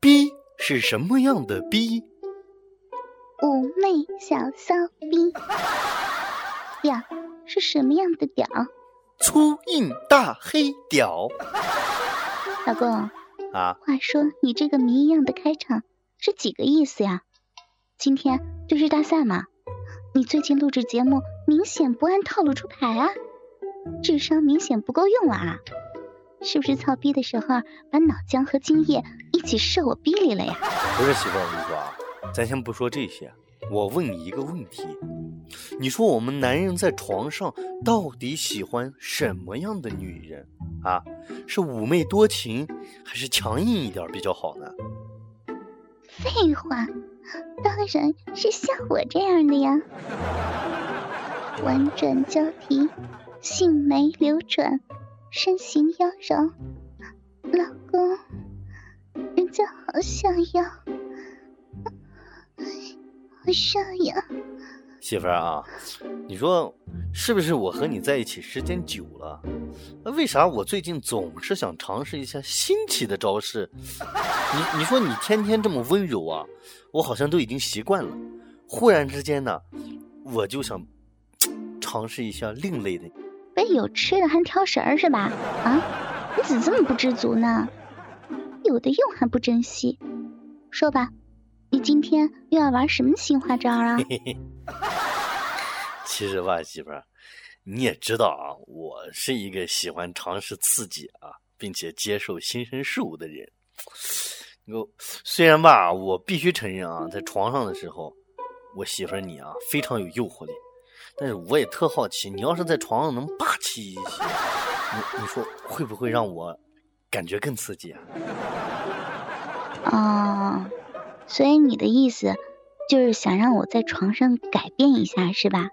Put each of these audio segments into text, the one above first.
逼是什么样的逼？妩媚小骚逼。屌是什么样的屌？粗硬大黑屌。老公，啊，话说你这个谜一样的开场是几个意思呀？今天就是大赛嘛？你最近录制节目明显不按套路出牌啊，智商明显不够用了啊！是不是操逼的时候把脑浆和精液一起射我逼里了呀？不是媳妇儿，我跟你说啊，咱先不说这些，我问你一个问题，你说我们男人在床上到底喜欢什么样的女人啊？是妩媚多情，还是强硬一点比较好呢？废话，当然是像我这样的呀，婉转交替，杏眉流转，身形妖娆，老公，人家好想要，好想要。媳妇儿啊，你说是不是我和你在一起时间久了，为啥我最近总是想尝试一下新奇的招式？你你说你天天这么温柔啊，我好像都已经习惯了。忽然之间呢，我就想尝试一下另类的。被有吃的还挑食儿是吧？啊，你怎么这么不知足呢？有的用还不珍惜，说吧。你今天又要玩什么新花招啊？其实吧，媳妇儿，你也知道啊，我是一个喜欢尝试刺激啊，并且接受新鲜事物的人。我虽然吧，我必须承认啊，在床上的时候，我媳妇儿你啊非常有诱惑力，但是我也特好奇，你要是在床上能霸气一些，你你说会不会让我感觉更刺激啊？哦。所以你的意思就是想让我在床上改变一下是吧？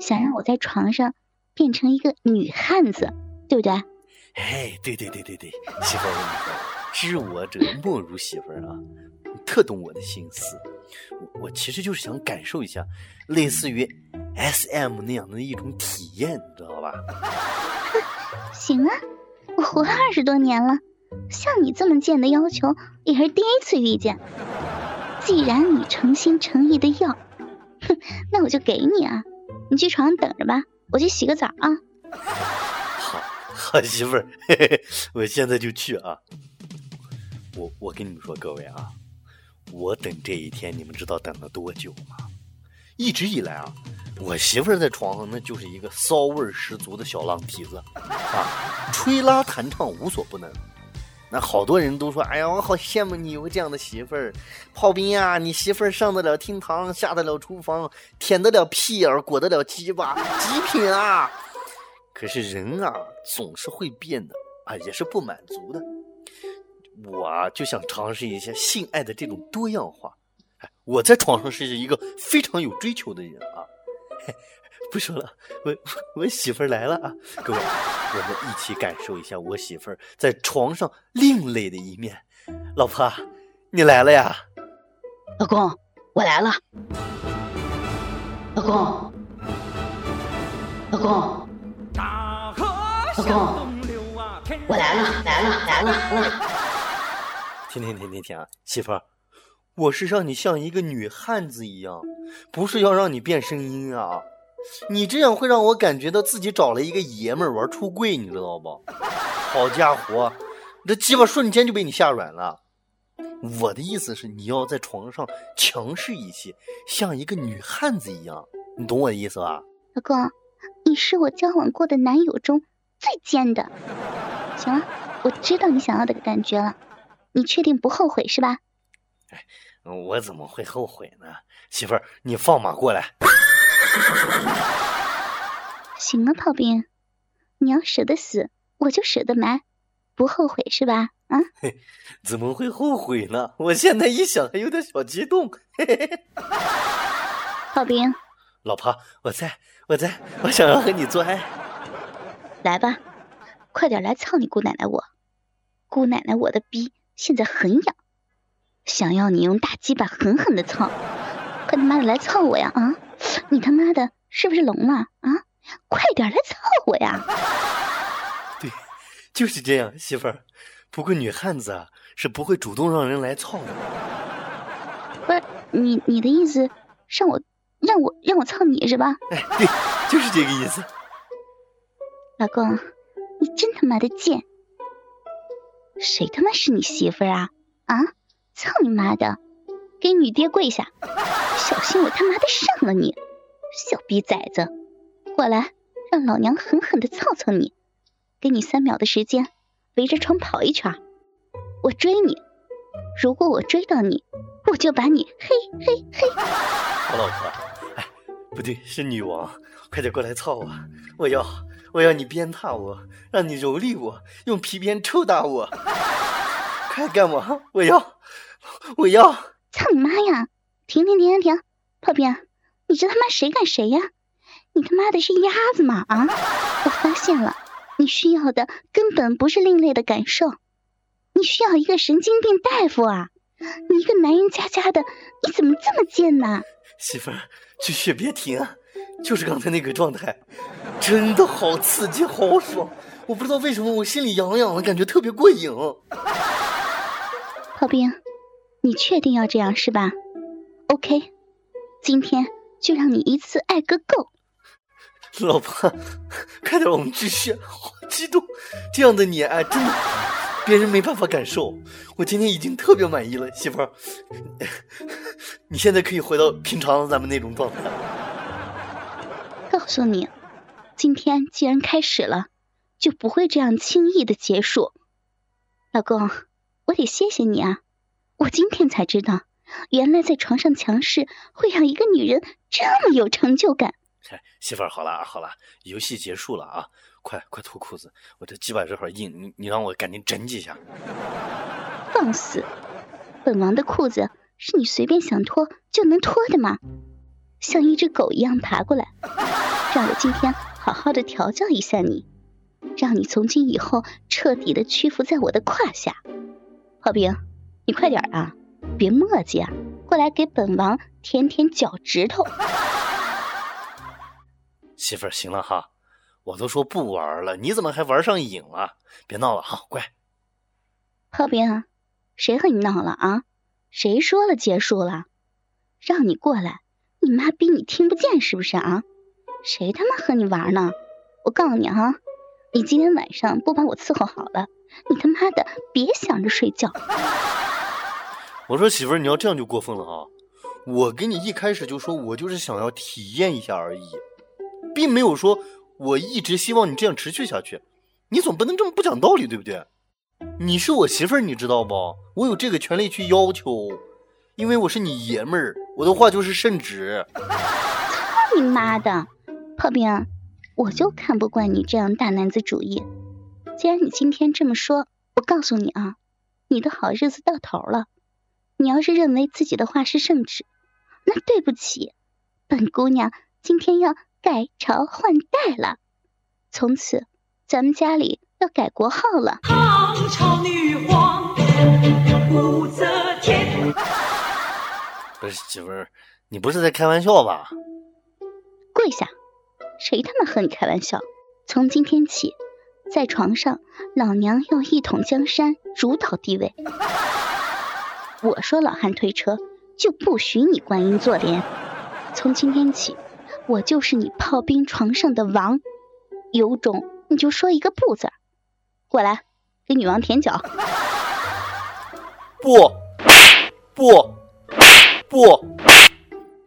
想让我在床上变成一个女汉子，对不对？哎，对对对对对，媳妇儿，知我者莫如媳妇儿啊，你特懂我的心思。我我其实就是想感受一下类似于 S M 那样的一种体验，你知道吧？行啊，我活了二十多年了，像你这么贱的要求也是第一次遇见。既然你诚心诚意的要，哼，那我就给你啊！你去床上等着吧，我去洗个澡啊。好，好媳妇儿，我现在就去啊。我我跟你们说，各位啊，我等这一天，你们知道等了多久吗？一直以来啊，我媳妇儿在床上那就是一个骚味十足的小浪蹄子啊，吹拉弹唱无所不能。那好多人都说：“哎呀，我好羡慕你有个这样的媳妇儿，炮兵呀！你媳妇儿上得了厅堂，下得了厨房，舔得了屁眼，裹得了鸡巴，极品啊！”可是人啊，总是会变的啊，也是不满足的。我啊，就想尝试一下性爱的这种多样化。哎，我在床上是一个非常有追求的人啊。不说了，我我媳妇儿来了啊！各位，我们一起感受一下我媳妇儿在床上另类的一面。老婆，你来了呀！老公，我来了。老公，老公，老公，我来了，来了，来了，来了。停停停停停啊！媳妇儿，我是让你像一个女汉子一样，不是要让你变声音啊！你这样会让我感觉到自己找了一个爷们儿玩出柜，你知道不？好家伙，这鸡巴瞬间就被你吓软了。我的意思是，你要在床上强势一些，像一个女汉子一样，你懂我的意思吧？老公，你是我交往过的男友中最贱的。行了，我知道你想要的感觉了，你确定不后悔是吧？哎，我怎么会后悔呢？媳妇儿，你放马过来。行啊，炮兵，你要舍得死，我就舍得埋，不后悔是吧？啊？怎么会后悔呢？我现在一想还有点小激动。炮兵，老婆，我在，我在，我想要和你做爱。来吧，快点来操你姑奶奶我，姑奶奶我的逼现在很痒，想要你用大鸡巴狠狠的操，快他妈的来操我呀！啊？你他妈的是不是聋了啊？快点来操我呀！对，就是这样，媳妇儿。不过女汉子啊，是不会主动让人来操的。不是你，你的意思让我让我让我操你是吧？哎，对，就是这个意思。老公，你真他妈的贱！谁他妈是你媳妇儿啊？啊！操你妈的！给女爹跪下！小心我他妈的上了你，小逼崽子！过来，让老娘狠狠的操操你！给你三秒的时间。围着床跑一圈，我追你。如果我追到你，我就把你嘿嘿嘿。好老婆，哎，不对，是女王，快点过来操我！我要，我要你鞭挞我，让你蹂躏我，用皮鞭抽打我。快干我！我要，我要！操你妈呀！停停停停停！炮兵，你这他妈谁干谁呀？你他妈的是鸭子吗？啊！我发现了。你需要的根本不是另类的感受，你需要一个神经病大夫啊！你一个男人家家的，你怎么这么贱呢？媳妇儿，继续别停，就是刚才那个状态，真的好刺激，好爽！我不知道为什么我心里痒痒的，感觉特别过瘾。炮兵，你确定要这样是吧？OK，今天就让你一次爱个够。老婆，快点，我们继续。好激动，这样的你爱真的别人没办法感受。我今天已经特别满意了，媳妇儿，你现在可以回到平常咱们那种状态。告诉你，今天既然开始了，就不会这样轻易的结束。老公，我得谢谢你啊！我今天才知道，原来在床上强势会让一个女人这么有成就感。媳妇儿，好了好了，游戏结束了啊！快快脱裤子，我这鸡巴这会硬，你你让我赶紧整几下。放肆！本王的裤子是你随便想脱就能脱的吗？像一只狗一样爬过来，让我今天好好的调教一下你，让你从今以后彻底的屈服在我的胯下。好兵，你快点啊，别磨叽啊，过来给本王舔舔脚趾头。媳妇儿，行了哈，我都说不玩了，你怎么还玩上瘾了？别闹了哈，乖。炮兵，谁和你闹了啊？谁说了结束了？让你过来，你妈逼你听不见是不是啊？谁他妈和你玩呢？我告诉你哈，你今天晚上不把我伺候好了，你他妈的别想着睡觉。我说媳妇儿，你要这样就过分了啊！我跟你一开始就说，我就是想要体验一下而已。并没有说我一直希望你这样持续下去，你总不能这么不讲道理，对不对？你是我媳妇儿，你知道不？我有这个权利去要求，因为我是你爷们儿，我的话就是圣旨。操你妈的，炮兵，我就看不惯你这样大男子主义。既然你今天这么说，我告诉你啊，你的好日子到头了。你要是认为自己的话是圣旨，那对不起，本姑娘今天要。改朝换代了，从此咱们家里要改国号了。唐朝女皇武则天。不是媳妇儿，你不是在开玩笑吧？跪下！谁他妈和你开玩笑？从今天起，在床上，老娘要一统江山，主导地位。我说老汉推车，就不许你观音坐莲。从今天起。我就是你炮兵床上的王，有种你就说一个不字。过来，给女王舔脚。不，不，不，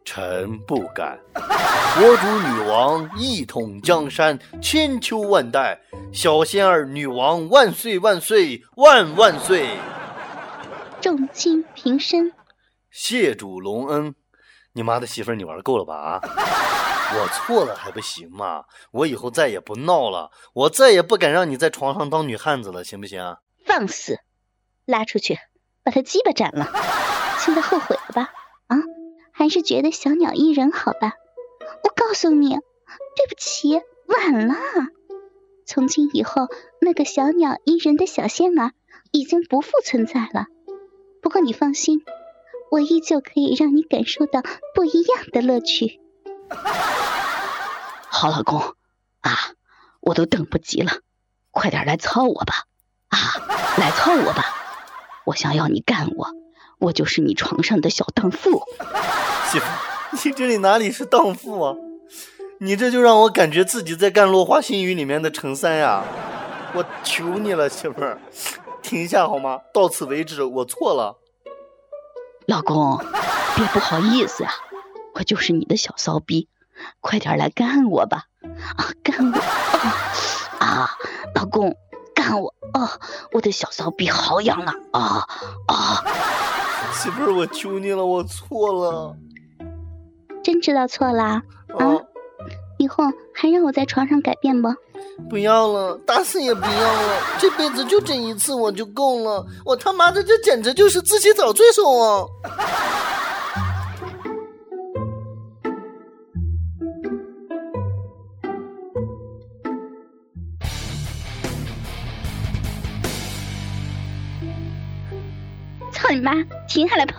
臣不敢。国主女王一统江山，千秋万代。小仙儿女王万岁万岁万万岁！众卿平身。谢主隆恩。你妈的媳妇儿，你玩够了吧？啊！我错了还不行吗？我以后再也不闹了，我再也不敢让你在床上当女汉子了，行不行？放肆！拉出去，把他鸡巴斩了！现在后悔了吧？啊，还是觉得小鸟依人好吧？我告诉你，对不起，晚了。从今以后，那个小鸟依人的小仙儿已经不复存在了。不过你放心，我依旧可以让你感受到不一样的乐趣。好老公，啊，我都等不及了，快点来操我吧！啊，来操我吧！我想要你干我，我就是你床上的小荡妇。媳妇，你这里哪里是荡妇啊？你这就让我感觉自己在干《落花新语》里面的陈三呀！我求你了，媳妇儿，停下好吗？到此为止，我错了。老公，别不好意思啊，我就是你的小骚逼，快点来干我吧！啊，干我！啊，老公，干我！啊，我的小骚逼好痒啊！啊啊！媳妇儿，我求你了，我错了。真知道错啦？啊，以后还让我在床上改变不？不要了，打死也不要了。这辈子就这一次我就够了。我他妈的这简直就是自己找罪受啊！操你妈！停下来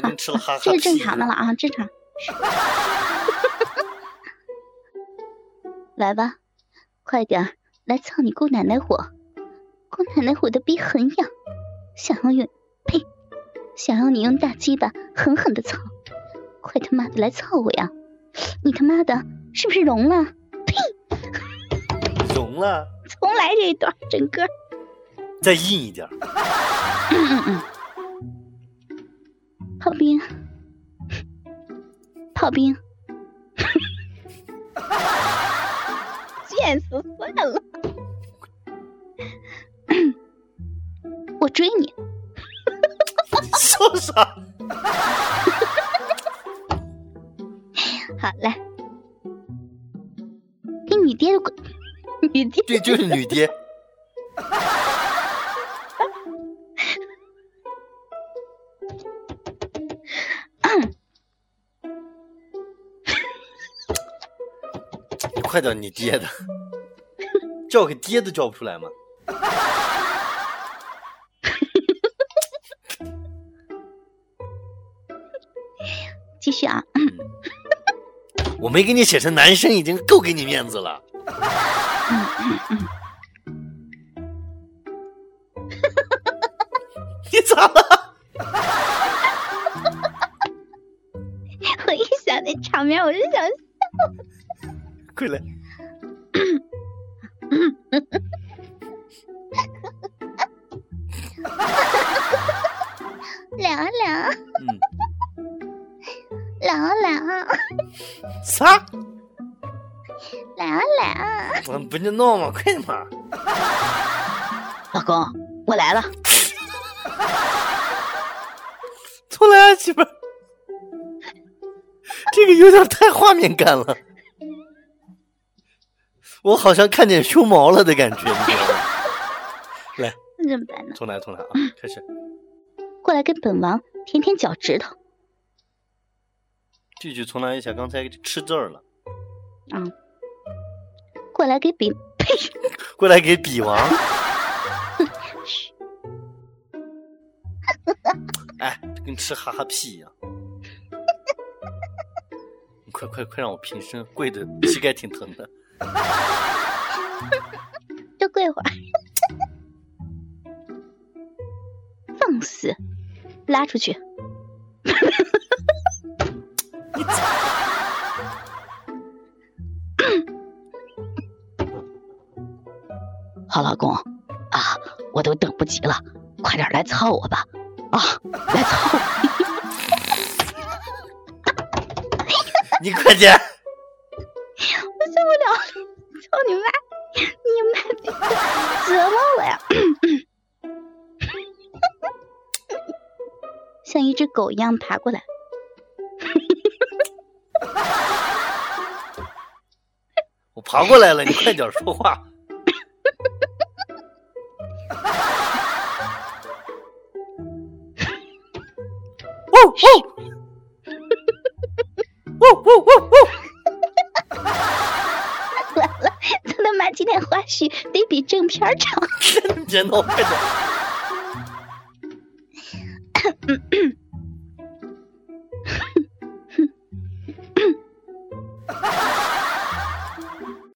跑！吃了哈哈这是正常的了啊，正常。来吧，快点来操你姑奶奶火！姑奶奶火的逼很痒，想要用呸，想要你用大鸡巴狠狠的操！快他妈的来操我呀！你他妈的是不是聋了？呸！聋了。重来这一段，整个。再硬一点。嗯嗯嗯。炮兵，炮兵，贱死算了，我追你，笑啥？好嘞，给女爹滚，女爹，对，就是女爹。快点，你爹的，叫个爹都叫不出来吗？继续啊！我没给你写成男生，已经够给你面子了。你咋了？我一想那场面，我就想笑。快来！凉凉，凉凉，啥？凉凉，我不就闹吗？快点嘛！老公，我来了。重来，媳妇。这个有点太画面感了。我好像看见胸毛了的感觉，来，那怎么办呢？重来，重来啊！开始，过来跟本王舔舔脚趾头。继续重来一下，刚才吃字儿了。嗯，过来给比呸，过来给比王。哎，跟吃哈哈屁一样。快快快，让我平身，跪的膝盖挺疼的。多跪会儿，放肆，拉出去。好，老公啊，我都等不及了，快点来操我吧！啊，来操！你快点！了！操你妈！你妈折磨我呀！像一只狗一样爬过来。我爬过来了，你快点说话。哦哦！哦哦哦今天花絮得比正片长。别闹，快点。